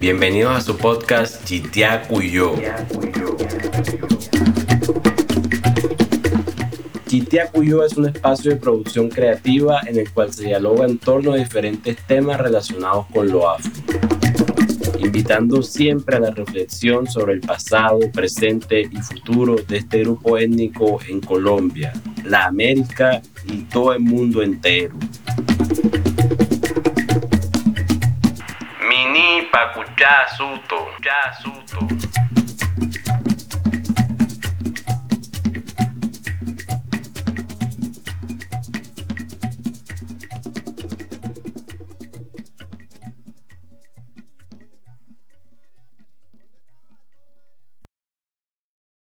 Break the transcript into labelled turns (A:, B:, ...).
A: Bienvenidos a su podcast Chitiacu y yo. Chitiacu y yo es un espacio de producción creativa en el cual se dialoga en torno a diferentes temas relacionados con lo afro, invitando siempre a la reflexión sobre el pasado, presente y futuro de este grupo étnico en Colombia, la América y todo el mundo entero. Mini pacuchá suto, ya suto.